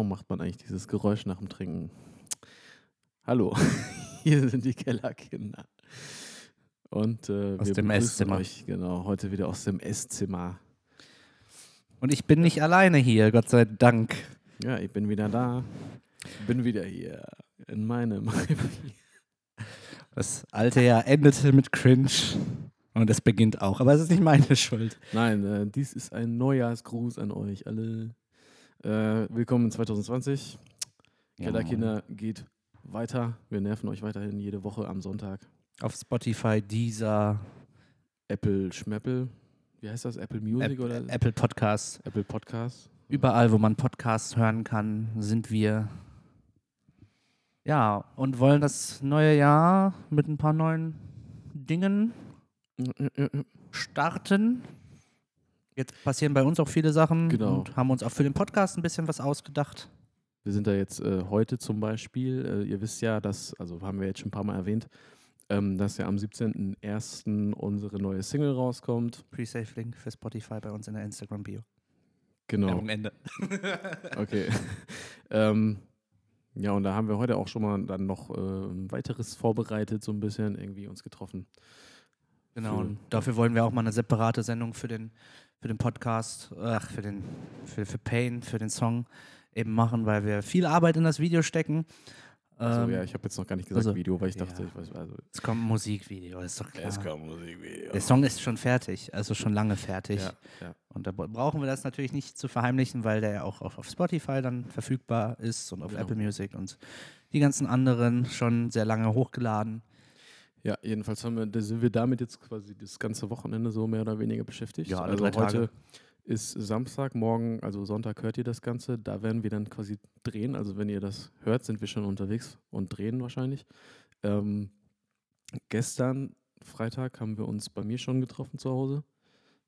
Warum macht man eigentlich dieses Geräusch nach dem Trinken? Hallo, hier sind die Kellerkinder. Und äh, Aus wir dem Esszimmer. Euch, genau, heute wieder aus dem Esszimmer. Und ich bin nicht alleine hier, Gott sei Dank. Ja, ich bin wieder da. Bin wieder hier in meinem. Das alte Jahr endete mit Cringe. Und es beginnt auch. Aber es ist nicht meine Schuld. Nein, äh, dies ist ein Neujahrsgruß an euch alle. Äh, willkommen in 2020. Kellerkinder geht weiter. Wir nerven euch weiterhin jede Woche am Sonntag. Auf Spotify, Deezer, Apple Schmeppel. Wie heißt das? Apple Music App, oder Apple Podcasts. Apple Podcast? Überall, wo man Podcasts hören kann, sind wir. Ja, und wollen das neue Jahr mit ein paar neuen Dingen starten. Jetzt passieren bei uns auch viele Sachen Genau. und haben uns auch für den Podcast ein bisschen was ausgedacht. Wir sind da jetzt äh, heute zum Beispiel, äh, ihr wisst ja, dass, also haben wir jetzt schon ein paar Mal erwähnt, ähm, dass ja am 17.01. unsere neue Single rauskommt. Pre-Save-Link für Spotify bei uns in der Instagram-Bio. Genau. Werbung Ende. Okay. ähm, ja, und da haben wir heute auch schon mal dann noch äh, ein weiteres vorbereitet, so ein bisschen irgendwie uns getroffen. Genau, Für- und dafür wollen wir auch mal eine separate Sendung für den, für den Podcast, ach, für den, für, für Pain, für den Song eben machen, weil wir viel Arbeit in das Video stecken. Also Ähm, ja, ich habe jetzt noch gar nicht gesagt also, Video, weil ich ja. dachte, ich weiß, also Es kommt ein Musikvideo, ist doch klar. kommt Musikvideo. Der Song ist schon fertig, also schon lange fertig. Ja, ja. Und da bra- brauchen wir das natürlich nicht zu verheimlichen, weil der ja auch auf, auf Spotify dann verfügbar ist und auf Genau. Apple Music und die ganzen anderen schon sehr lange hochgeladen. Ja, jedenfalls haben wir, sind wir damit jetzt quasi das ganze Wochenende so mehr oder weniger beschäftigt. Ja, alle also drei Tage. heute ist Samstag, morgen, also Sonntag hört ihr das Ganze. Da werden wir dann quasi drehen. Also wenn ihr das hört, sind wir schon unterwegs und drehen wahrscheinlich. Ähm, gestern, Freitag, haben wir uns bei mir schon getroffen zu Hause.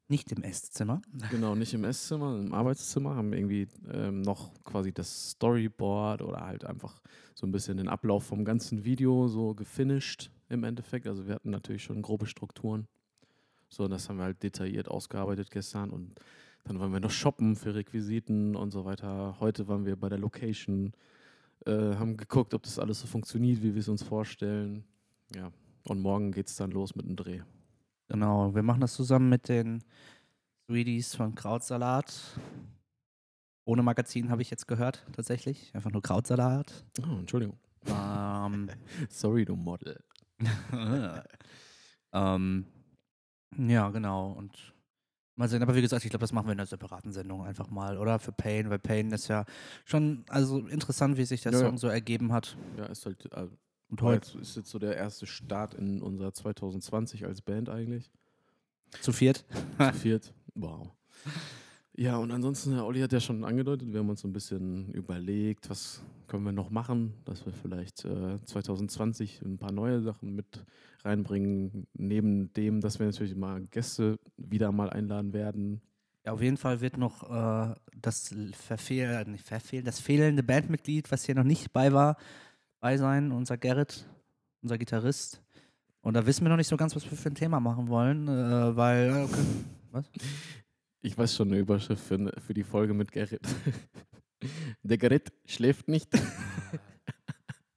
Nicht im Esszimmer. Genau, nicht im Esszimmer, im Arbeitszimmer, haben irgendwie ähm, noch quasi das Storyboard oder halt einfach so ein bisschen den Ablauf vom ganzen Video so gefinisht im Endeffekt. Also wir hatten natürlich schon grobe Strukturen. So, und das haben wir halt detailliert ausgearbeitet gestern und dann waren wir noch shoppen für Requisiten und so weiter. Heute waren wir bei der Location, äh, haben geguckt, ob das alles so funktioniert, wie wir es uns vorstellen. Ja, und morgen geht es dann los mit dem Dreh. Genau, wir machen das zusammen mit den Sweeties von Krautsalat. Ohne Magazin habe ich jetzt gehört, tatsächlich. Einfach nur Krautsalat. Oh, Entschuldigung. ähm, Sorry, du Model. ähm, ja, genau. Und mal sehen, aber wie gesagt, ich glaube, das machen wir in einer separaten Sendung einfach mal, oder? Für Pain, weil Pain ist ja schon also interessant, wie sich der Ja, ja. Song so ergeben hat. Ja, ist halt, äh, Und heute ist jetzt so der erste Start in unser 2020 als Band eigentlich. zu viert. Zu viert. Wow. Ja, und ansonsten, Herr Olli hat ja schon angedeutet, wir haben uns so ein bisschen überlegt, was können wir noch machen, dass wir vielleicht äh, 2020 ein paar neue Sachen mit reinbringen. Neben dem, dass wir natürlich mal Gäste wieder mal einladen werden. Ja, auf jeden Fall wird noch äh, das verfehl nicht verfehlen, das fehlende Bandmitglied, was hier noch nicht bei war, bei sein, unser Gerrit, unser Gitarrist. Und da wissen wir noch nicht so ganz, was wir für ein Thema machen wollen, äh, weil äh, okay. was? Ich weiß schon eine Überschrift für, für die Folge mit Gerrit. Der Gerrit schläft nicht.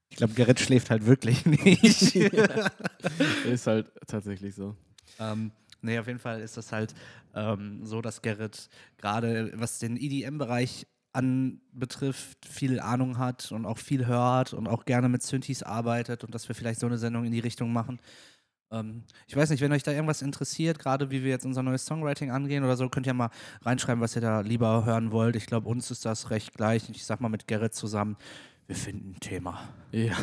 Ich glaube, Gerrit schläft halt wirklich nicht. Ist halt tatsächlich so. Ähm, nee, auf jeden Fall ist das halt ähm, so, dass Gerrit gerade was den EDM-Bereich anbetrifft, viel Ahnung hat und auch viel hört und auch gerne mit Synthes arbeitet und dass wir vielleicht so eine Sendung in die Richtung machen. Ähm, ich weiß nicht, wenn euch da irgendwas interessiert, gerade wie wir jetzt unser neues Songwriting angehen oder so, könnt ihr mal reinschreiben, was ihr da lieber hören wollt. Ich glaube, uns ist das recht gleich. Ich sag mal mit Gerrit zusammen, wir finden ein Thema. Ja.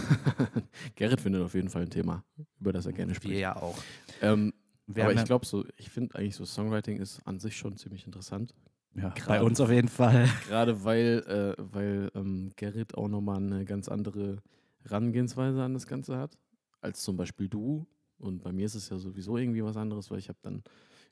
Gerrit findet auf jeden Fall ein Thema, über das er gerne Wir spricht. ja auch. Ähm, Wir aber ich glaube so, ich finde eigentlich so Songwriting ist an sich schon ziemlich interessant. ja, gerade- bei uns auf jeden Fall. Gerade weil, äh, weil ähm, Gerrit auch nochmal eine ganz andere Herangehensweise an das Ganze hat, als zum Beispiel du. Und bei mir ist es ja sowieso irgendwie was anderes, weil ich habe dann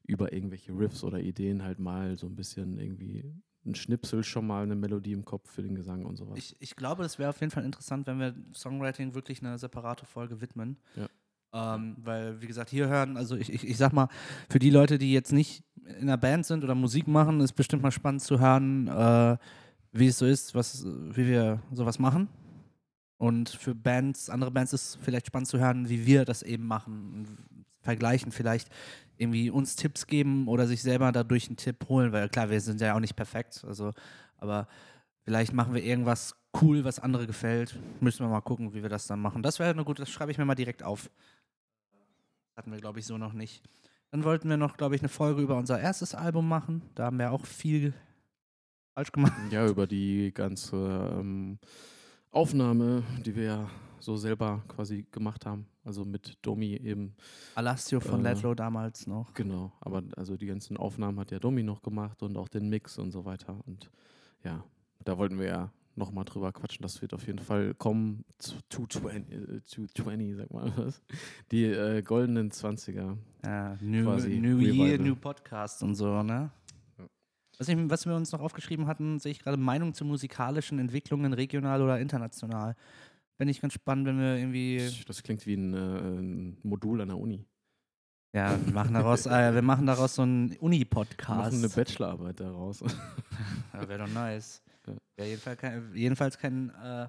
über irgendwelche Riffs oder Ideen halt mal so ein bisschen irgendwie ein Schnipsel schon mal eine Melodie im Kopf für den Gesang und sowas. Ich, ich glaube, es wäre auf jeden Fall interessant, wenn wir Songwriting wirklich eine separate Folge widmen. Ja. Ähm, weil, wie gesagt, hier hören, also ich, ich, ich sag mal, für die Leute, die jetzt nicht in einer Band sind oder Musik machen, ist bestimmt mal spannend zu hören, äh, wie es so ist, was, wie wir sowas machen. Und für Bands, andere Bands ist vielleicht spannend zu hören, wie wir das eben machen. Vergleichen, vielleicht irgendwie uns Tipps geben oder sich selber dadurch einen Tipp holen, weil klar, wir sind ja auch nicht perfekt. Also, aber vielleicht machen wir irgendwas cool, was andere gefällt. Müssen wir mal gucken, wie wir das dann machen. Das wäre eine gute, das schreibe ich mir mal direkt auf. Hatten wir, glaube ich, so noch nicht. Dann wollten wir noch, glaube ich, eine Folge über unser erstes Album machen. Da haben wir auch viel falsch gemacht. Ja, über die ganze ähm, Aufnahme, die wir ja so selber quasi gemacht haben. Also mit Domi eben. Alastio von Äh, Ledlow damals noch. Genau, aber also die ganzen Aufnahmen hat ja Domi noch gemacht und auch den Mix und so weiter. Und ja, da wollten wir ja nochmal drüber quatschen. Das wird auf jeden Fall kommen. zu 220, äh, 220 sag mal was. Die äh, goldenen 20er. Ja, New, quasi New Year. New Podcast und so, ne? Was, ich, was wir uns noch aufgeschrieben hatten, sehe ich gerade Meinung zu musikalischen Entwicklungen, regional oder international. Fände ich ganz spannend, wenn wir irgendwie. Das klingt wie ein, äh, ein Modul an der Uni. Ja, wir machen daraus, äh, wir machen daraus so einen Wir machen Uni-Podcast. eine Bachelorarbeit daraus. Ja, Wäre doch nice. Ja. Ja, jedenfalls kein, jedenfalls kein äh,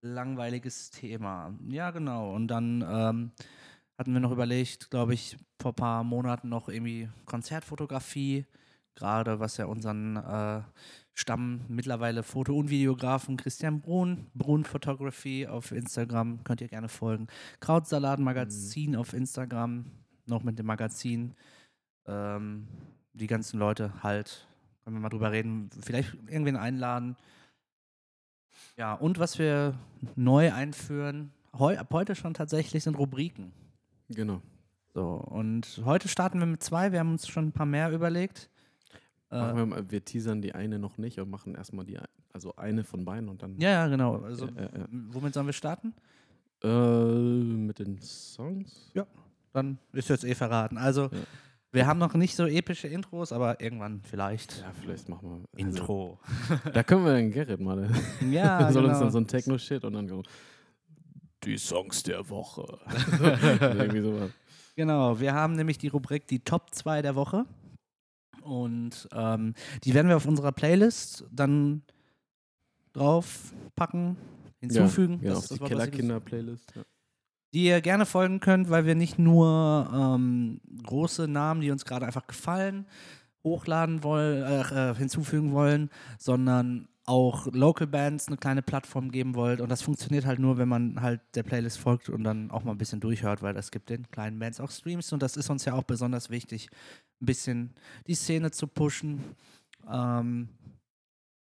langweiliges Thema. Ja, genau. Und dann ähm, hatten wir noch überlegt, glaube ich, vor ein paar Monaten noch irgendwie Konzertfotografie, gerade was ja unseren äh, Stamm mittlerweile Foto- und Videografen Christian Brun, Brun Photography auf Instagram, könnt ihr gerne folgen. Krautsalat Magazin auf Instagram, noch mit dem Magazin. Ähm, die ganzen Leute halt, können wir mal drüber reden, vielleicht irgendwen einladen. Ja, und was wir neu einführen, heu, ab heute schon tatsächlich sind Rubriken. genau. So, und heute starten wir mit zwei, wir haben uns schon ein paar mehr überlegt. Äh, wir, mal, wir teasern die eine noch nicht und machen erstmal die, also eine von beiden und dann ja, ja, genau. Also, Ja, ja, ja. womit sollen wir starten? äh, mit den Songs. Dann ist jetzt eh verraten. Also, Ja. wir haben noch nicht so epische Intros, aber irgendwann vielleicht. Ja, vielleicht machen wir. Also, Intro. da können wir den Gerrit mal. Ja, soll uns genau. dann so ein Techno-Shit und dann die Songs der Woche. Irgendwie sowas. Genau, wir haben nämlich die Rubrik die Top 2 der Woche. Und ähm, die werden wir auf unserer Playlist dann draufpacken, hinzufügen. Ja, Das die das was ich- Kellerkinder-Playlist. Ja. Die ihr gerne folgen könnt, weil wir nicht nur ähm, große Namen, die uns gerade einfach gefallen, hochladen wollen, äh, äh, hinzufügen wollen, sondern auch Local Bands eine kleine Plattform geben wollt. Und das funktioniert halt nur, wenn man halt der Playlist folgt und dann auch mal ein bisschen durchhört, weil das gibt den kleinen Bands auch Streams und das ist uns ja auch besonders wichtig, ein bisschen die Szene zu pushen. Ähm,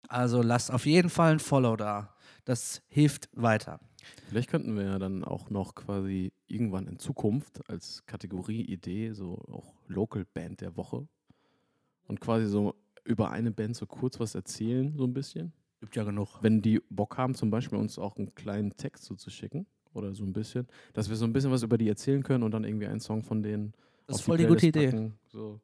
also lasst auf jeden Fall ein Follow da. Das hilft weiter. Vielleicht könnten wir ja dann auch noch quasi irgendwann in Zukunft als Kategorie-Idee so auch Local Band der Woche und quasi so über eine Band so kurz was erzählen, so ein bisschen. Gibt ja genug. Wenn die Bock haben, zum Beispiel uns auch einen kleinen Text zuzuschicken oder so ein bisschen, dass wir so ein bisschen was über die erzählen können und dann irgendwie einen Song von denen Das ist auf voll die gute Playlist Idee. packen, So.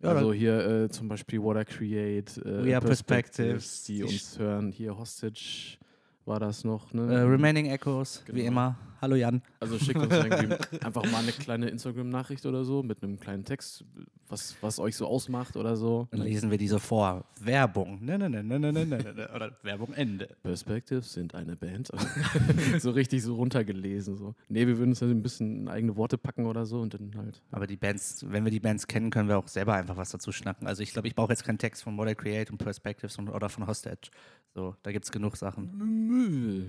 Ja, also hier äh, zum Beispiel What I Create, äh, We Are Perspectives, die die uns hören. Hier Hostage war das noch. Ne? Äh, Remaining Echoes, wie Genau. immer. Hallo Jan. Also schickt uns irgendwie einfach mal eine kleine Instagram-Nachricht oder so mit einem kleinen Text, was, was euch so ausmacht oder so. Dann lesen wir diese vor. Werbung. Ne, ne, ne, ne, ne, ne, ne, ne. Oder Werbung Ende. Perspectives sind eine Band. so richtig so runtergelesen. So. Nee, wir würden uns halt ein bisschen eigene Worte packen oder so und dann halt. Aber die Bands, wenn wir die Bands kennen, können wir auch selber einfach was dazu schnacken. Also ich glaube, ich brauche jetzt keinen Text von What I Create und Perspectives und, oder von Hostage. So, da gibt es genug Sachen.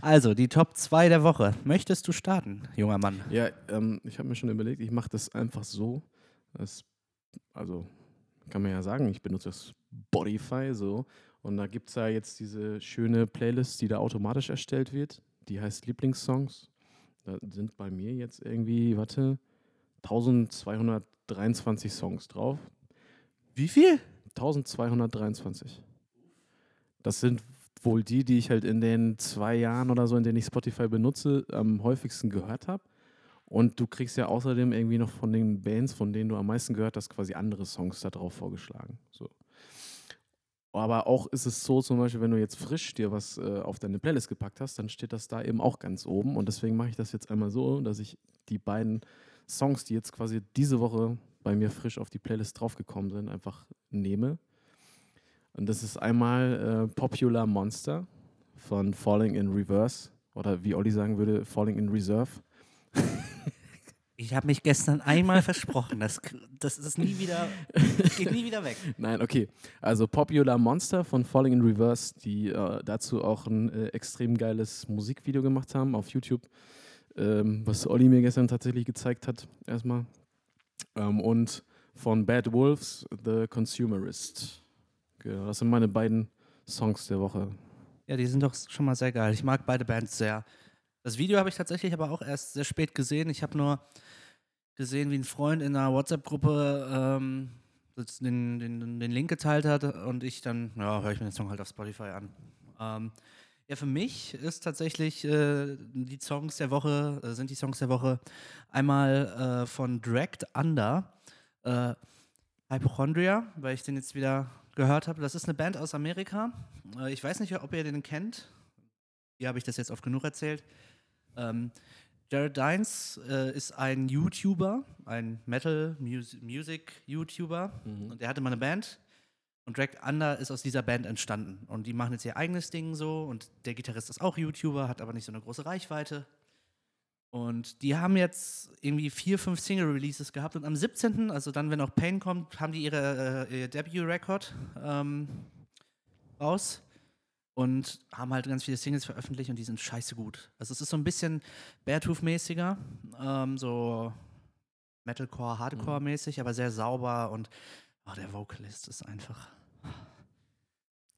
Also, die Top 2 der Woche. Möchtest du starten, junger Mann? Ja, ähm, ich habe mir schon überlegt, ich mache das einfach so. Das, also kann man ja sagen, ich benutze das Spotify so. Und da gibt es ja jetzt diese schöne Playlist, die da automatisch erstellt wird. Die heißt Lieblingssongs. Da sind bei mir jetzt irgendwie, warte, 1223 Songs drauf. Wie viel? 1223. Das sind wohl die, die ich halt in den zwei Jahren oder so, in denen ich Spotify benutze, am häufigsten gehört habe. Und du kriegst ja außerdem irgendwie noch von den Bands, von denen du am meisten gehört hast, quasi andere Songs da drauf vorgeschlagen. So. Aber auch ist es so, zum Beispiel, wenn du jetzt frisch dir was äh, auf deine Playlist gepackt hast, dann steht das da eben auch ganz oben. Und deswegen mache ich das jetzt einmal so, dass ich die beiden Songs, die jetzt quasi diese Woche bei mir frisch auf die Playlist draufgekommen sind, einfach nehme. Und das ist einmal äh, Popular Monster von Falling in Reverse oder wie Olli sagen würde, Falling in Reserve. Ich habe mich gestern einmal versprochen, das, das ist nie wieder, geht nie wieder weg. Nein, okay. Also Popular Monster von Falling in Reverse, die äh, dazu auch ein äh, extrem geiles Musikvideo gemacht haben auf YouTube, ähm, was Olli mir gestern tatsächlich gezeigt hat, erstmal. Ähm, und von Bad Wolves, The Consumerist. Genau, das sind meine beiden Songs der Woche. Ja, die sind doch schon mal sehr geil. Ich mag beide Bands sehr. Das Video habe ich tatsächlich aber auch erst sehr spät gesehen. Ich habe nur gesehen, wie ein Freund in einer WhatsApp-Gruppe ähm, den, den, den Link geteilt hat und ich dann, ja, höre ich mir den Song halt auf Spotify an. Ähm, ja, für mich ist tatsächlich äh, die Songs der Woche, äh, sind die Songs der Woche einmal äh, von Dragged Under, äh, Hypochondria, weil ich den jetzt wieder gehört habe. Das ist eine Band aus Amerika. Äh, ich weiß nicht, ob ihr den kennt. Hier habe ich das jetzt oft genug erzählt. Ähm, Jared Dines äh, ist ein YouTuber, ein Metal-Music-YouTuber. Mhm. Und der hatte mal eine Band. Und Drag Under ist aus dieser Band entstanden. Und die machen jetzt ihr eigenes Ding so. Und der Gitarrist ist auch YouTuber, hat aber nicht so eine große Reichweite. Und die haben jetzt irgendwie vier, fünf Single-Releases gehabt. Und am 17., also dann, wenn auch Pain kommt, haben die ihre, äh, ihr Debut-Record ähm, raus und haben halt ganz viele Singles veröffentlicht und die sind scheiße gut. Also es ist so ein bisschen Beartooth-mäßiger, ähm, so Metalcore, Hardcore-mäßig, mhm. aber sehr sauber und oh, der Vocalist ist einfach.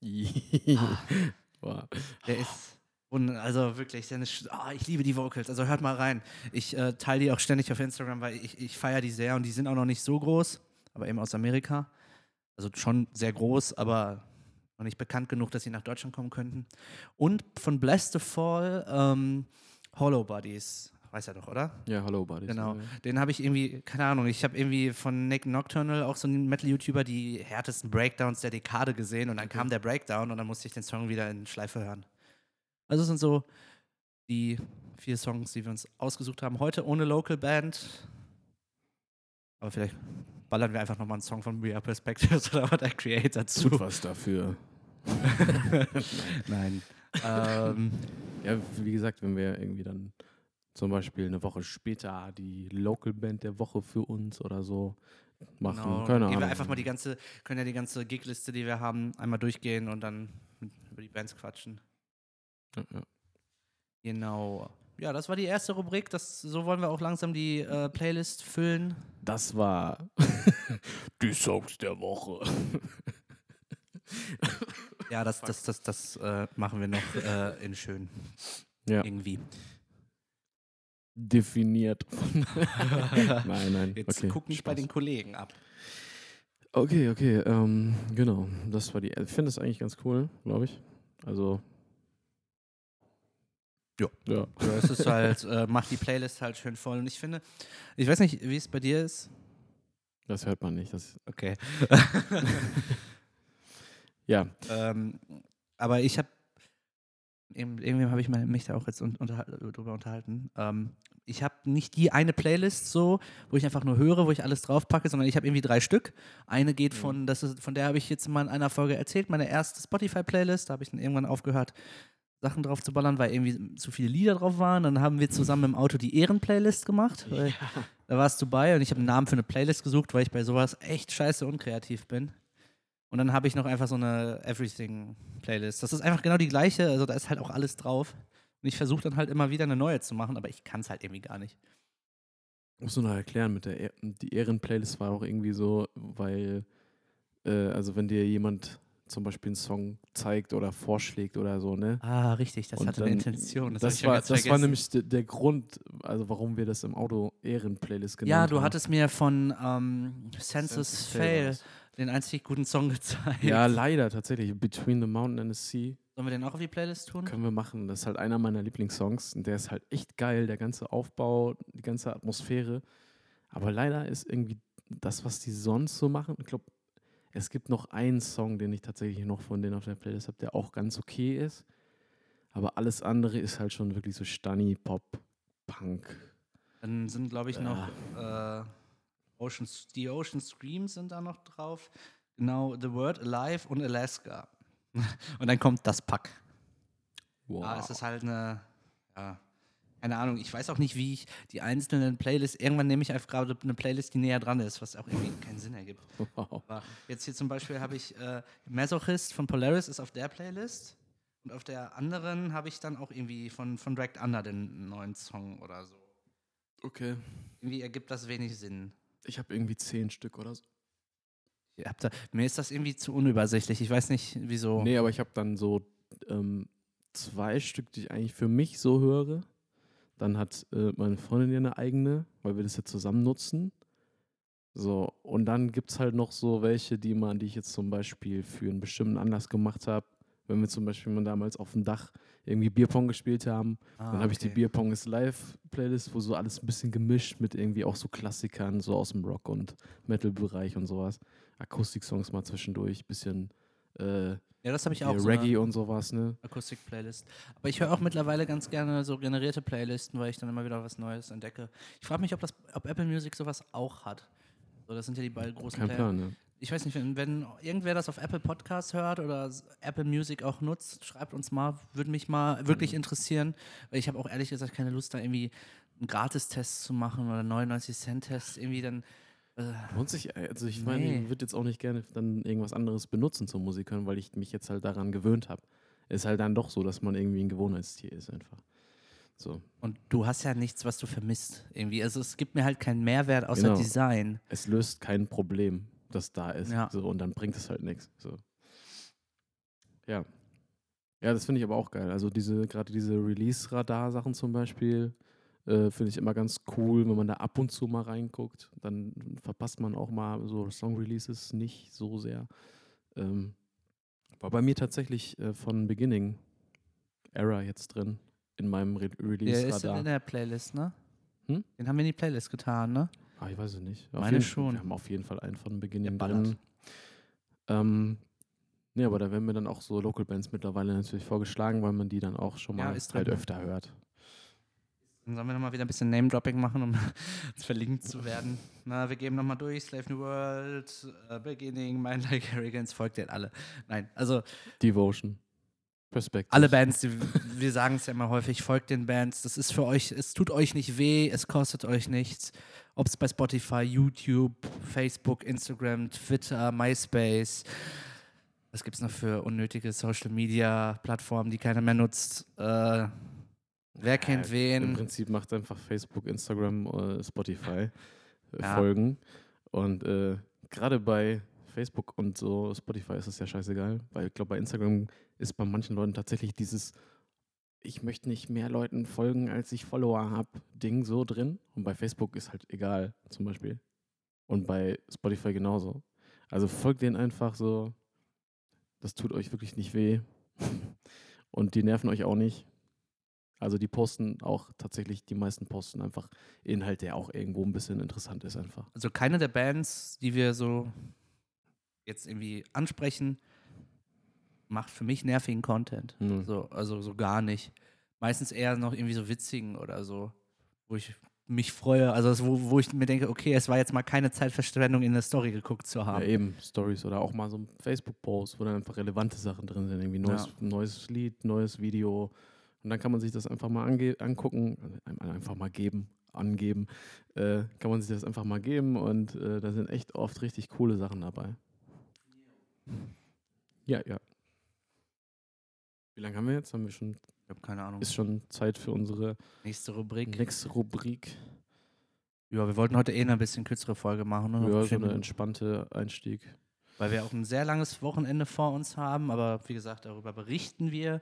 wow. Der ist. Und also wirklich, oh, ich liebe die Vocals. Also hört mal rein. Ich äh, teile die auch ständig auf Instagram, weil ich, ich feiere die sehr und die sind auch noch nicht so groß, aber eben aus Amerika. Also schon sehr groß, aber noch nicht bekannt genug, dass sie nach Deutschland kommen könnten. Und von Bless the Fall, ähm, Hollow Bodies. Weiß er doch, oder? Ja, Hollow Bodies. Genau. Ja. Den habe ich irgendwie, keine Ahnung, ich habe irgendwie von Nick Nocturnal, auch so ein Metal-YouTuber, die härtesten Breakdowns der Dekade gesehen und dann kam der Breakdown und dann musste ich den Song wieder in Schleife hören. Also es sind so die vier Songs, die wir uns ausgesucht haben. Heute ohne Local Band. Aber vielleicht ballern wir einfach nochmal einen Song von We Are Perspectives oder der Creator zu. Tut was dafür. Nein. ähm, ja, wie gesagt, wenn wir irgendwie dann zum Beispiel eine Woche später die Local Band der Woche für uns oder so machen. Genau. Keine Ahnung. wir einfach mal die ganze, können ja die ganze Gigliste, die wir haben, einmal durchgehen und dann über die Bands quatschen. Ja. Genau. Ja, das war die erste Rubrik. Das, so wollen wir auch langsam die äh, Playlist füllen. Das war die Songs der Woche. Ja, das, das, das, das äh, machen wir noch äh, in schön. Ja. Irgendwie. Definiert. nein, nein. Jetzt okay. guck nicht Spaß. bei den Kollegen ab. Okay, okay. Ähm, genau. Das war die. Ich finde es eigentlich ganz cool, glaube ich. Also. Ja. ja. ja es ist halt, äh, macht die Playlist halt schön voll. Und ich finde, ich weiß nicht, wie es bei dir ist. Das hört man nicht. Das okay. Ja. Ähm, aber ich habe, irgendwie habe ich mich da auch jetzt unter, drüber unterhalten. Ähm, ich habe nicht die eine Playlist so, wo ich einfach nur höre, wo ich alles draufpacke, sondern ich habe irgendwie drei Stück. Eine geht von, mhm. das ist, von der habe ich jetzt mal in einer Folge erzählt, meine erste Spotify-Playlist, da habe ich dann irgendwann aufgehört, Sachen drauf zu ballern, weil irgendwie zu viele Lieder drauf waren. Dann haben wir zusammen im Auto die Ehren-Playlist gemacht. Ja. Da warst du bei und ich habe einen Namen für eine Playlist gesucht, weil ich bei sowas echt scheiße unkreativ bin. Und dann habe ich noch einfach so eine Everything-Playlist. Das ist einfach genau die gleiche, also da ist halt auch alles drauf. Und ich versuche dann halt immer wieder eine neue zu machen, aber ich kann es halt irgendwie gar nicht. Musst du noch erklären, mit der e die Ehren-Playlist war auch irgendwie so, weil, äh, also wenn dir jemand zum Beispiel einen Song zeigt oder vorschlägt oder so, ne? Ah, richtig, das und hatte eine Intention. Das, das war, das war nämlich de, der Grund, also warum wir das im Auto Ehren-Playlist genannt haben. Ja, du haben. hattest mir von ähm, Census, Census Fail den einzig guten Song gezeigt. Ja, leider tatsächlich. Between the Mountain and the Sea. Sollen wir den auch auf die Playlist tun? Können wir machen. Das ist halt einer meiner Lieblingssongs. Und der ist halt echt geil, der ganze Aufbau, die ganze Atmosphäre. Aber leider ist irgendwie das, was die sonst so machen. Ich glaube, es gibt noch einen Song, den ich tatsächlich noch von denen auf der Playlist habe, der auch ganz okay ist. Aber alles andere ist halt schon wirklich so Stunny, Pop, Punk. Dann sind, glaube ich, noch äh, Ocean, die Ocean Screams sind da noch drauf. Genau, The Word Alive und Alaska. und dann kommt das Pack. Wow. Ah, es ist halt eine, keine Ahnung, ich weiß auch nicht, wie ich die einzelnen Playlists, irgendwann nehme ich einfach gerade eine Playlist, die näher dran ist, was auch irgendwie keinen Sinn ergibt. wow. Aber jetzt hier zum Beispiel habe ich äh, Masochist von Polaris ist auf der Playlist und auf der anderen habe ich dann auch irgendwie von, von Dragged Under den neuen Song oder so. Okay. Irgendwie ergibt das wenig Sinn. Ich habe irgendwie zehn Stück oder so. Da, mir ist das irgendwie zu unübersichtlich. Ich weiß nicht, wieso. Nee, aber ich habe dann so ähm, zwei Stück, die ich eigentlich für mich so höre. Dann hat äh, meine Freundin ja eine eigene, weil wir das ja zusammen nutzen. So, und dann gibt es halt noch so welche, die man, die ich jetzt zum Beispiel für einen bestimmten Anlass gemacht habe. Wenn wir zum Beispiel mal damals auf dem Dach irgendwie Bierpong gespielt haben, Ah, dann habe ich die okay. Bierpong ist Live-Playlist, wo so alles ein bisschen gemischt mit irgendwie auch so Klassikern, so aus dem Rock- und Metal-Bereich und sowas. Akustik-Songs mal zwischendurch, bisschen äh, Ja, das habe ich auch. so Reggae und sowas, ne? Akustik-Playlist. Aber ich höre auch mittlerweile ganz gerne so generierte Playlisten, weil ich dann immer wieder was Neues entdecke. Ich frage mich, ob, das, ob Apple Music sowas auch hat. So, das sind ja die beiden großen Kein Player. Plan, ne? Ich weiß nicht, wenn, wenn irgendwer das auf Apple Podcasts hört oder Apple Music auch nutzt, schreibt uns mal, würde mich mal wirklich interessieren, weil ich habe auch ehrlich gesagt keine Lust, da irgendwie einen Gratistest zu machen oder 99 Cent Test irgendwie dann. Äh, Lohnt sich, äh, also ich meine, Nee. ich würde jetzt auch nicht gerne dann irgendwas anderes benutzen zum Musik hören, weil ich mich jetzt halt daran gewöhnt habe. Ist halt dann doch so, dass man irgendwie ein Gewohnheitstier ist einfach. So. und du hast ja nichts, was du vermisst irgendwie. Also es gibt mir halt keinen Mehrwert außer Genau. Design. Es löst kein Problem, das da ist. Ja. So, und dann bringt es halt nichts. So. Ja. Ja, das finde ich aber auch geil. Also diese, gerade diese Release-Radar-Sachen zum Beispiel, äh, finde ich immer ganz cool, wenn man da ab und zu mal reinguckt. Dann verpasst man auch mal so Song-Releases nicht so sehr. Ähm, war bei mir tatsächlich äh, von Beginning Era jetzt drin in meinem Re Der ist in Release-Radar. der Playlist, ne? Hm? Den haben wir in die Playlist getan, ne? Ah, ich weiß es nicht. Meine jeden, schon. Wir haben auf jeden Fall einen von Beginning ballert. drin. Ähm, nee, aber da werden mir dann auch so Local Bands mittlerweile natürlich vorgeschlagen, weil man die dann auch schon Ja, mal ist halt öfter hört. Dann sollen wir nochmal wieder ein bisschen Name-Dropping machen, um verlinkt zu werden. Na, wir geben nochmal durch. Slave New World, äh, Beginning, Mind Like Arrogance, folgt denen alle. Nein, also Devotion. Perspective. alle Bands, die, wir sagen es ja immer häufig, folgt den Bands. Das ist für euch, es tut euch nicht weh, es kostet euch nichts. Ob es bei Spotify, YouTube, Facebook, Instagram, Twitter, MySpace, was gibt es noch für unnötige Social-Media-Plattformen, die keiner mehr nutzt? Äh, wer kennt Im wen? Prinzip macht einfach Facebook, Instagram, äh, Spotify äh, Ja. Folgen. Und äh, gerade bei Facebook und so Spotify ist es ja scheißegal, weil ich glaube, bei Instagram ist bei manchen Leuten tatsächlich dieses ich möchte nicht mehr Leuten folgen, als ich Follower habe, Ding so drin. Und bei Facebook ist halt egal, zum Beispiel. Und bei Spotify genauso. Also folgt denen einfach so. Das tut euch wirklich nicht weh. Und die nerven euch auch nicht. Also die posten auch tatsächlich, die meisten posten einfach Inhalt, der auch irgendwo ein bisschen interessant ist einfach. Also keine der Bands, die wir so jetzt irgendwie ansprechen, macht für mich nervigen Content. Mhm. So, also so gar nicht. Meistens eher noch irgendwie so witzigen oder so, wo ich mich freue. Also das, wo, wo ich mir denke, okay, es war jetzt mal keine Zeitverschwendung, in der Story geguckt zu Ja, haben. eben, Stories oder auch mal so ein Facebook-Post, wo dann einfach relevante Sachen drin sind. Irgendwie neues, neues Lied, neues Video. Und dann kann man sich das einfach mal angucken, äh, ein- einfach mal geben, angeben. Äh, kann man sich das einfach mal geben und äh, da sind echt oft richtig coole Sachen dabei. Ja, ja. Wie lange haben wir jetzt? Haben wir schon, Ich habe keine Ahnung. ist schon Zeit für unsere Nächste Rubrik. nächste Rubrik. Ja, wir wollten heute eh eine bisschen kürzere Folge machen, ne? Ja, so eine entspannte Einstieg. weil wir auch ein sehr langes Wochenende vor uns haben. Aber wie gesagt, darüber berichten wir.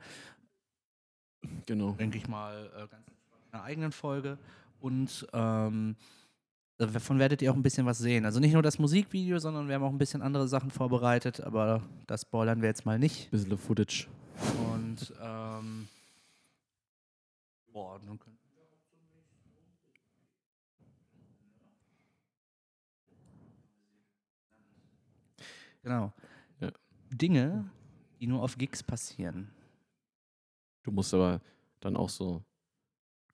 Genau. denke ich mal, äh, ganz entspannt in einer eigenen Folge. Und ähm, davon werdet ihr auch ein bisschen was sehen. Also nicht nur das Musikvideo, sondern wir haben auch ein bisschen andere Sachen vorbereitet, aber das spoilern wir jetzt mal nicht. Bisschen Footage. Und ähm, boah, dann können Genau. Ja. Dinge, die nur auf Gigs passieren. Du musst aber dann auch so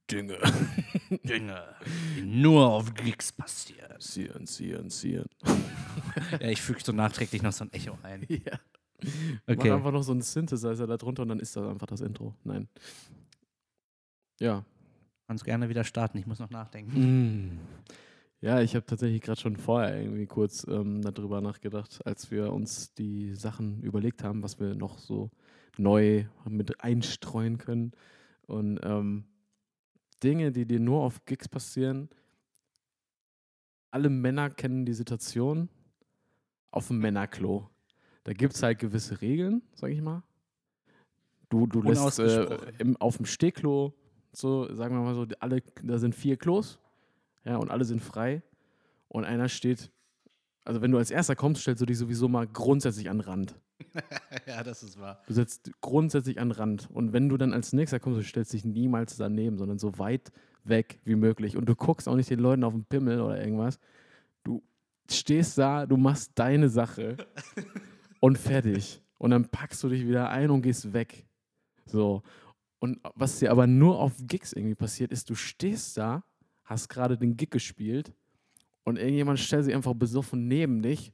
Dinge. Dinge, die nur auf Gigs passieren. Zieren, zieren, zieren. Ja, ich füge so nachträglich noch so ein Echo ein. Ja. Okay. Mach einfach noch so einen Synthesizer da drunter und dann ist das einfach das Intro. Nein. Ja. Kannst gerne wieder starten, ich muss noch nachdenken. Mm. Ja, ich habe tatsächlich gerade schon vorher irgendwie kurz ähm, darüber nachgedacht, als wir uns die Sachen überlegt haben, was wir noch so neu mit einstreuen können. Und ähm, Dinge, die dir nur auf Gigs passieren, alle Männer kennen die Situation auf dem Männerklo. Da gibt es halt gewisse Regeln, sag ich mal. Du, du lässt äh, im, auf dem Stehklo, so, sagen wir mal so, alle, da sind vier Klos, ja, und alle sind frei. Und einer steht, also wenn du als erster kommst, stellst du dich sowieso mal grundsätzlich an den Rand. ja, das ist wahr. Du setzt grundsätzlich an den Rand. Und wenn du dann als nächster kommst, du stellst dich niemals daneben, sondern so weit weg wie möglich. Und du guckst auch nicht den Leuten auf den Pimmel oder irgendwas. Du stehst da, du machst deine Sache und fertig. Und dann packst du dich wieder ein und gehst weg. So. Und was dir aber nur auf Gigs irgendwie passiert, ist, du stehst da, hast gerade den Gig gespielt und irgendjemand stellt sich einfach besoffen neben dich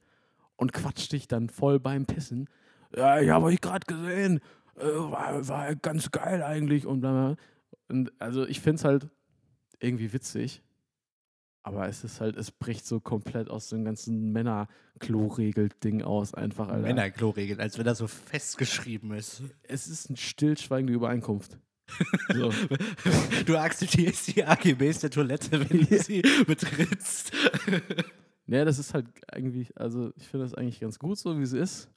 und quatscht dich dann voll beim Pissen. Ja, ich habe euch gerade gesehen. Äh, war, war ganz geil eigentlich. Und, bla bla. und also ich finde es halt irgendwie witzig. Aber es ist halt, es bricht so komplett aus dem ganzen Männer-Klo-Regel-Ding aus, einfach, Alter. Männerklo-Regeln, als wenn das so festgeschrieben ist. Es ist eine stillschweigende Übereinkunft. So. Du akzeptierst die AGBs der Toilette, wenn du sie betrittst. Ja, das ist halt irgendwie, also ich finde das eigentlich ganz gut so, wie es ist.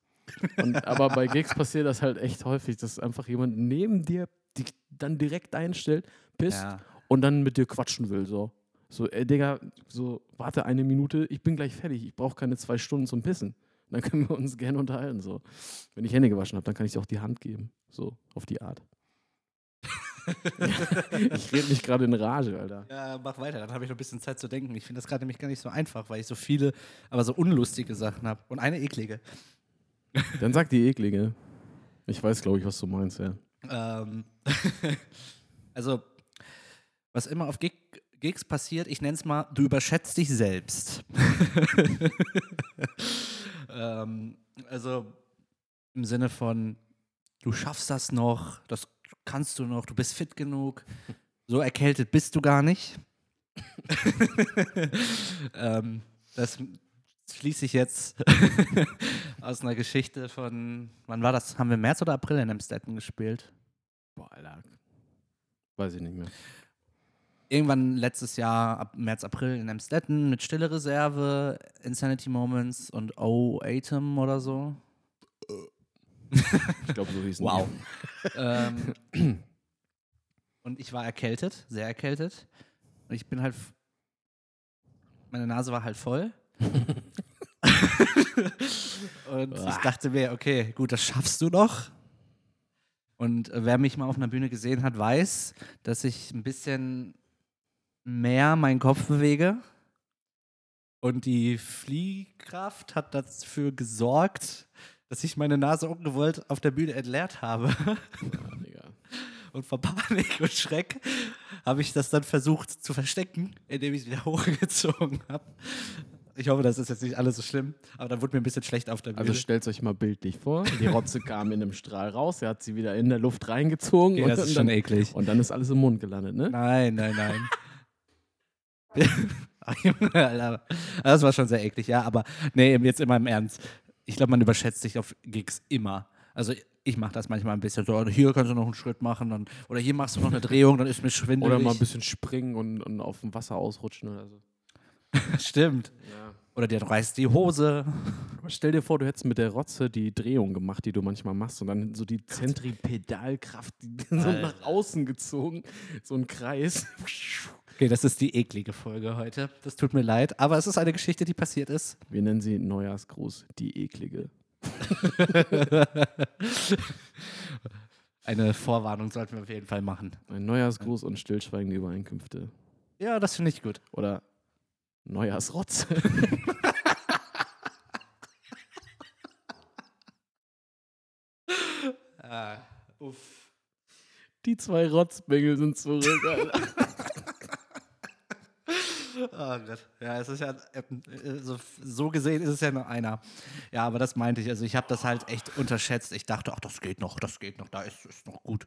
Und, aber bei Gigs passiert das halt echt häufig, dass einfach jemand neben dir dich dann direkt einstellt, pisst Ja. und dann mit dir quatschen will. So, so ey, Digga, so, warte eine Minute, ich bin gleich fertig, ich brauche keine zwei Stunden zum Pissen. Dann können wir uns gerne unterhalten. So. Wenn ich Hände gewaschen habe, dann kann ich dir auch die Hand geben. So, auf die Art. ich rede mich gerade in Rage, Alter. Ja, mach weiter, dann habe ich noch ein bisschen Zeit zu denken. Ich finde das gerade nämlich gar nicht so einfach, weil ich so viele, aber so unlustige Sachen habe. Und eine eklige. Dann sag die eklige. Ich weiß, glaube ich, was du meinst, ja. Ähm, also, was immer auf Gig Gigs passiert, ich nenne es mal, du überschätzt dich selbst. ähm, also im Sinne von, du schaffst das noch, das kannst du noch, du bist fit genug. So erkältet bist du gar nicht. ähm, das schließe ich jetzt aus einer Geschichte von, wann war das? Haben wir März oder April in Amstetten gespielt? Boah, Alter. Weiß ich nicht mehr. irgendwann letztes Jahr, ab März, April in Amstetten mit Stille Reserve, Insanity Moments und O Atom oder so. Ich glaube, so hieß Wow. ähm, und ich war erkältet, sehr erkältet. Und ich bin halt. Meine Nase war halt voll. und ich dachte mir, okay, gut, das schaffst du noch. Und äh, wer mich mal auf einer Bühne gesehen hat, weiß, dass ich ein bisschen mehr meinen Kopf bewege. Und die Fliehkraft hat dafür gesorgt, dass ich meine Nase ungewollt auf der Bühne entleert habe. Ja. Und vor Panik und Schreck habe ich das dann versucht zu verstecken, indem ich es wieder hochgezogen habe. Ich hoffe, das ist jetzt nicht alles so schlimm, aber dann wurde mir ein bisschen schlecht auf der Bühne. Also stellt euch mal bildlich vor, die Rotze kam in einem Strahl raus, er hat sie wieder in der Luft reingezogen und, das ist dann, schon eklig. und dann ist alles im Mund gelandet, ne? Nein, nein, nein. Das war schon sehr eklig, ja, aber nee, jetzt immer im Ernst. Ich glaube, man überschätzt sich auf Gigs immer. Also ich mache das manchmal ein bisschen so, hier kannst du noch einen Schritt machen dann, oder hier machst du noch eine Drehung, dann ist mir schwindelig. Oder mal ein bisschen springen und, und auf dem Wasser ausrutschen oder so. Stimmt. Ja. Oder dir reißt die Hose. Aber stell dir vor, du hättest mit der Rotze die Drehung gemacht, die du manchmal machst, und dann so die Zentripedalkraft die so nach außen gezogen, so ein Kreis. Okay, das ist die eklige Folge heute. Das tut mir leid, aber es ist eine Geschichte, die passiert ist. Wir nennen sie Neujahrsgruß, die eklige. Eine Vorwarnung sollten wir auf jeden Fall machen. Ein Neujahrsgruß und stillschweigende Übereinkünfte. Ja, das finde ich gut. Oder Neujahrsrotze. Ah, uff. Die zwei Rotzbengel sind zurück, Alter. Oh Gott. Ja, es ist ja, äh, so, gesehen ist es ja nur einer. Ja, aber das meinte ich. Also ich habe das halt echt unterschätzt. Ich dachte, ach, das geht noch, das geht noch, da ist es noch gut.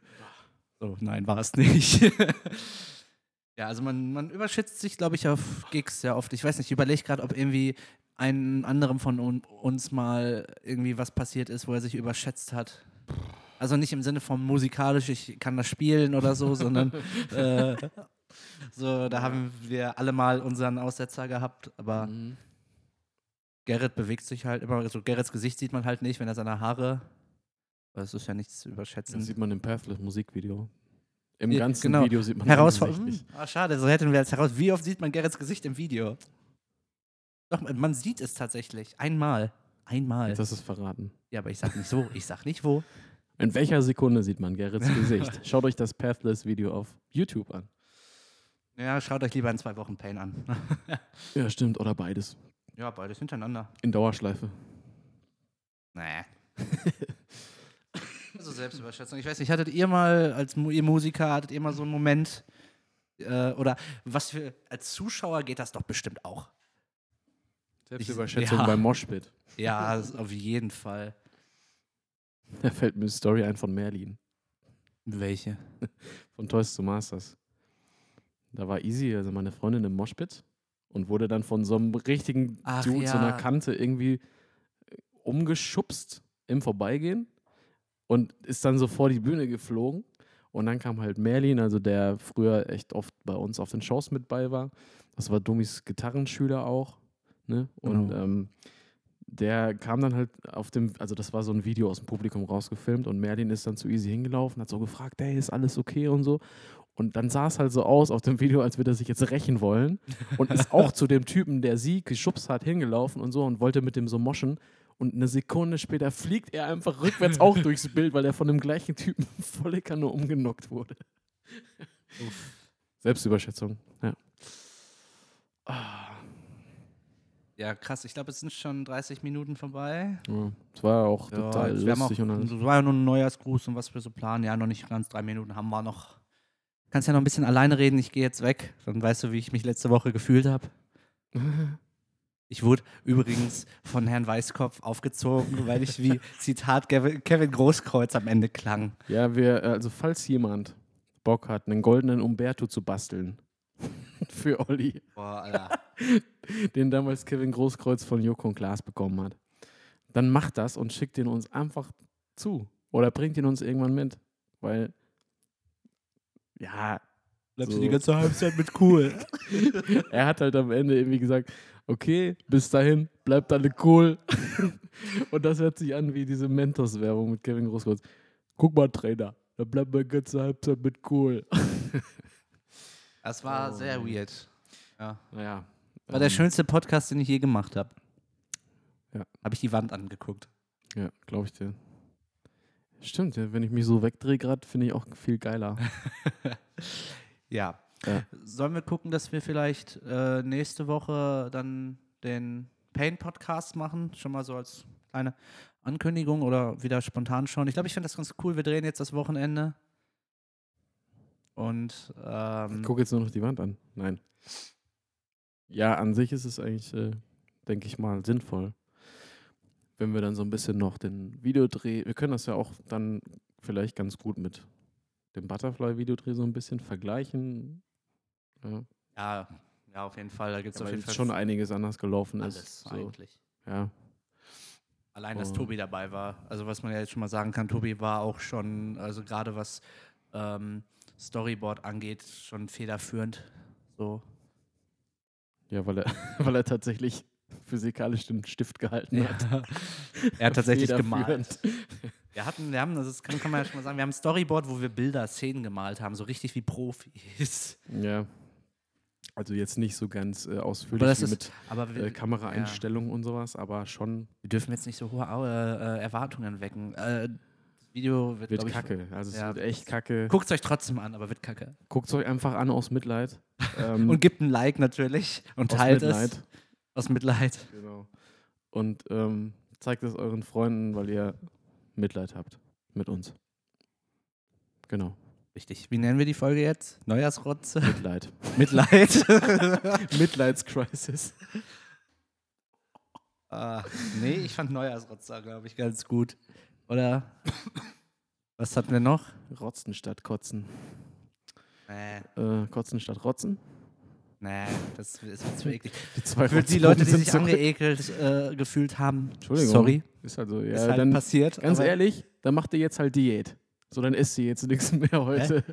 So, nein, war es nicht. ja, also man, man überschätzt sich, glaube ich, auf Gigs sehr oft. Ich weiß nicht, ich überlege gerade, ob irgendwie einem anderem von un uns mal irgendwie was passiert ist, wo er sich überschätzt hat. Also nicht im Sinne von musikalisch, ich kann das spielen oder so, sondern äh, so, da haben wir alle mal unseren Aussetzer gehabt, aber Mhm. Gerrit bewegt sich halt immer. So Gerrits Gesicht sieht man halt nicht, wenn er seine Haare. Das ist ja nichts zu überschätzen. Das sieht man im Pathless Musikvideo. Im Ja, ganzen genau. Video sieht man Herausforderung. Hm, ah, schade, so hätten wir jetzt heraus. Wie oft sieht man Gerrits Gesicht im Video? Doch, man sieht es tatsächlich. Einmal. Einmal. nicht. Das ist verraten. ja, aber ich sag nicht so. Ich sag nicht wo. In welcher Sekunde sieht man Gerrits Gesicht? Schaut euch das Pathless-Video auf YouTube an. Ja, schaut euch lieber in zwei Wochen Pain an. Ja, stimmt. Oder beides. ja, beides hintereinander. In Dauerschleife. Nee. so Selbstüberschätzung. Ich weiß nicht, hattet ihr mal als ihr Musiker, hattet ihr mal so einen Moment, äh, oder was für, als Zuschauer geht das doch bestimmt auch. Selbstüberschätzung ja. beim Moshpit. Ja, auf jeden Fall. Da fällt mir eine Story ein von Merlin. Welche? Von Toys to Masters. Da war Easy, also meine Freundin, im Moshpit und wurde dann von so einem richtigen Ach Dude, so einer ja. Kante irgendwie äh, umgeschubst im Vorbeigehen und ist dann so vor die Bühne geflogen. Und dann kam halt Merlin, also der früher echt oft bei uns auf den Shows mit bei war. Das war Dummis Gitarrenschüler auch. Ne? Und Genau. ähm, der kam dann halt auf dem, also das war so ein Video aus dem Publikum rausgefilmt und Merlin ist dann zu Easy hingelaufen, hat so gefragt, hey, ist alles okay und so. Und dann sah es halt so aus auf dem Video, als würde er sich jetzt rächen wollen und ist auch zu dem Typen, der sie geschubst hat, hingelaufen und so und wollte mit dem so moschen. Und eine Sekunde später fliegt er einfach rückwärts auch durchs Bild, weil er von dem gleichen Typen volle Kanne umgenockt wurde. Selbstüberschätzung, ja. Ah, Ja, krass. Ich glaube, es sind schon 30 Minuten vorbei. ja. Es war auch Ja, total auch, lustig und alles. das war ja nur ein Neujahrsgruß und was wir so planen. Ja, noch nicht ganz drei Minuten haben wir noch. Kannst ja noch ein bisschen alleine reden, ich gehe jetzt weg. Dann weißt du, wie ich mich letzte Woche gefühlt habe. Ich wurde übrigens von Herrn Weißkopf aufgezogen, weil ich wie Zitat Kevin Großkreuz am Ende klang. Ja, wir, also falls jemand Bock hat, einen goldenen Umberto zu basteln für Olli, Boah, Alter. den damals Kevin Großkreuz von Joko und Klaas bekommen hat, dann macht das und schickt ihn uns einfach zu. Oder bringt ihn uns irgendwann mit. Weil, ja, Bleibst So. du die ganze Halbzeit mit cool. er hat halt am Ende irgendwie gesagt, okay, bis dahin, bleibt alle cool. und das hört sich an wie diese Mentos-Werbung mit Kevin Großkreuz. Guck mal, Trainer, da bleibt man ganze Halbzeit mit cool. Das war Oh. sehr weird. Ja. Naja. War der ähm, schönste Podcast, den ich je gemacht habe. Ja. Habe ich die Wand angeguckt. Ja, glaube ich dir. Stimmt, ja, wenn ich mich so wegdrehe gerade, finde ich auch viel geiler. Ja. Ja. Sollen wir gucken, dass wir vielleicht äh, nächste Woche dann den Pain-Podcast machen? Schon mal so als kleine Ankündigung oder wieder spontan schon. Ich glaube, ich finde das ganz cool. Wir drehen jetzt das Wochenende. Und ähm, Ich gucke jetzt nur noch die Wand an. Nein. Ja, an sich ist es eigentlich, äh, denke ich mal, sinnvoll. Wenn wir dann so ein bisschen noch den Videodreh, wir können das ja auch dann vielleicht ganz gut mit dem Butterfly-Videodreh so ein bisschen vergleichen. Ja, ja, ja, auf jeden Fall. Da gibt es auf weil jeden Fall schon einiges anders gelaufen alles ist. So. eigentlich. Ja. Allein, dass Oh. Tobi dabei war. Also was man ja jetzt schon mal sagen kann, Tobi war auch schon, also gerade was ähm, Storyboard angeht, schon federführend. So. ja, weil er, weil er tatsächlich physikalisch den Stift gehalten hat. er hat tatsächlich gemalt. Wir hatten, wir haben, das kann, kann man ja schon mal sagen, wir haben ein Storyboard, wo wir Bilder, Szenen gemalt haben, so richtig wie Profis. Ja. Also jetzt nicht so ganz äh, ausführlich Aber das wie ist- mit Aber wir, äh, Kameraeinstellungen und sowas, aber schon wir dürfen jetzt nicht so hohe äh, äh, Erwartungen wecken. Äh, das Video wird, wird glaub ich, kacke. Also es ja. wird echt kacke. Guckt es euch trotzdem an, aber wird kacke. Guckt es euch einfach an aus Mitleid. Ähm, Und gebt ein Like natürlich und teilt Mitleid. es. Aus Mitleid. Genau. Und ähm, zeigt es euren Freunden, weil ihr Mitleid habt mit uns. Genau. Richtig. Wie nennen wir die Folge jetzt? Neujahrsrotze? Mitleid. Mitleid. Mitleidscrisis. ah, nee, ich fand Neujahrsrotzer, glaube ich, ganz gut. Oder? Was hatten wir noch? Rotzen statt Kotzen. Nee, Äh, kotzen statt Rotzen. Nee, das ist zu eklig. Die Für die Leute, die sich angeekelt äh, gefühlt haben, Entschuldigung. sorry, Ist halt so, ja, ist halt dann, passiert. ganz ehrlich, dann macht ihr jetzt halt Diät. So, dann isst sie jetzt nichts mehr heute.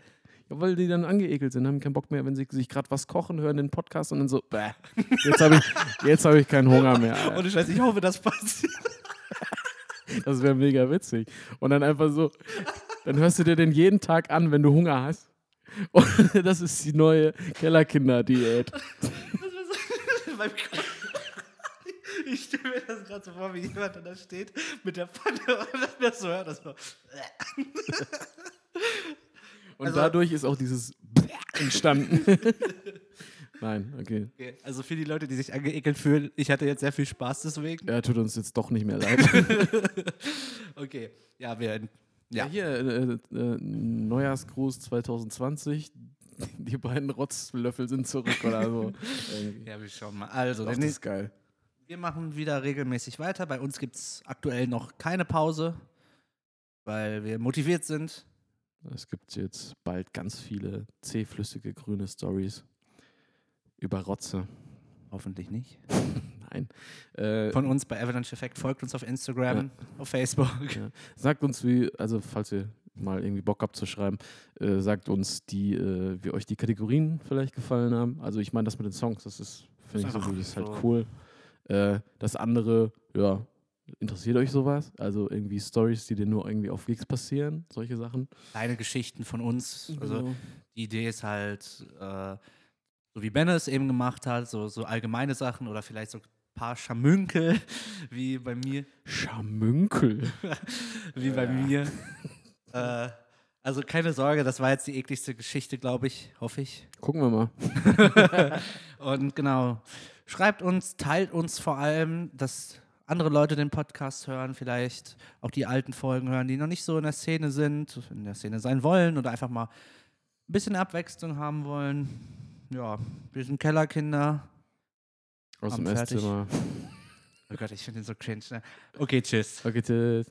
Ja, weil die dann angeekelt sind, haben keinen Bock mehr, wenn sie sich gerade was kochen, hören den Podcast und dann so, bäh, jetzt habe ich, jetzt hab ich keinen Hunger mehr. Alter. Ohne Scheiß, ich hoffe, das passiert. Das wäre mega witzig. Und dann einfach so, dann hörst du dir den jeden Tag an, wenn du Hunger hast. Und das ist die neue Kellerkinder-Diät. Ich stelle mir das gerade so vor, wie jemand da steht mit der Pfanne und dann das so hört. Das so. Und Also- dadurch ist auch dieses entstanden. Nein, okay. Okay, also für die Leute, die sich angeekelt fühlen, ich hatte jetzt sehr viel Spaß deswegen. Ja, tut uns jetzt doch nicht mehr leid. Okay, ja, wir. Ja, Ja, hier, äh, äh, Neujahrsgruß 2020. Die beiden Rotzlöffel sind zurück oder so. Ja wir schauen mal. Also, das ist geil. wir machen wieder regelmäßig weiter. Bei uns gibt es aktuell noch keine Pause, weil wir motiviert sind. Es gibt jetzt bald ganz viele zähflüssige grüne Stories über Rotze. Hoffentlich nicht. Nein. Äh, Von uns bei Avalanche Effect. Folgt uns auf Instagram, auf Facebook. Ja. Sagt uns, wie, also falls ihr mal irgendwie Bock habt zu schreiben, äh, sagt uns, die, äh, wie euch die Kategorien vielleicht gefallen haben. Also ich meine, das mit den Songs, das ist, finde ich, so, das ist halt so. cool. Äh, das andere, ja, interessiert euch sowas? Also irgendwie Stories, die dir nur irgendwie auf Gigs passieren, solche Sachen. Kleine Geschichten von uns. Also Genau. die Idee ist halt, äh, so wie Ben es eben gemacht hat, so, so allgemeine Sachen oder vielleicht so paar Schamünkel, wie bei mir. Schamünkel. wie bei mir. äh, also keine Sorge, das war jetzt die ekligste Geschichte, glaube ich, hoffe ich. Gucken wir mal. Und genau, schreibt uns, teilt uns vor allem, dass andere Leute den Podcast hören, vielleicht auch die alten Folgen hören, die noch nicht so in der Szene sind, in der Szene sein wollen oder einfach mal ein bisschen Abwechslung haben wollen. Ja, wir sind Kellerkinder. Aus dem fertig. Esszimmer. Oh Gott, ich finde den so cringe. Ne? Okay, tschüss. Okay, tschüss.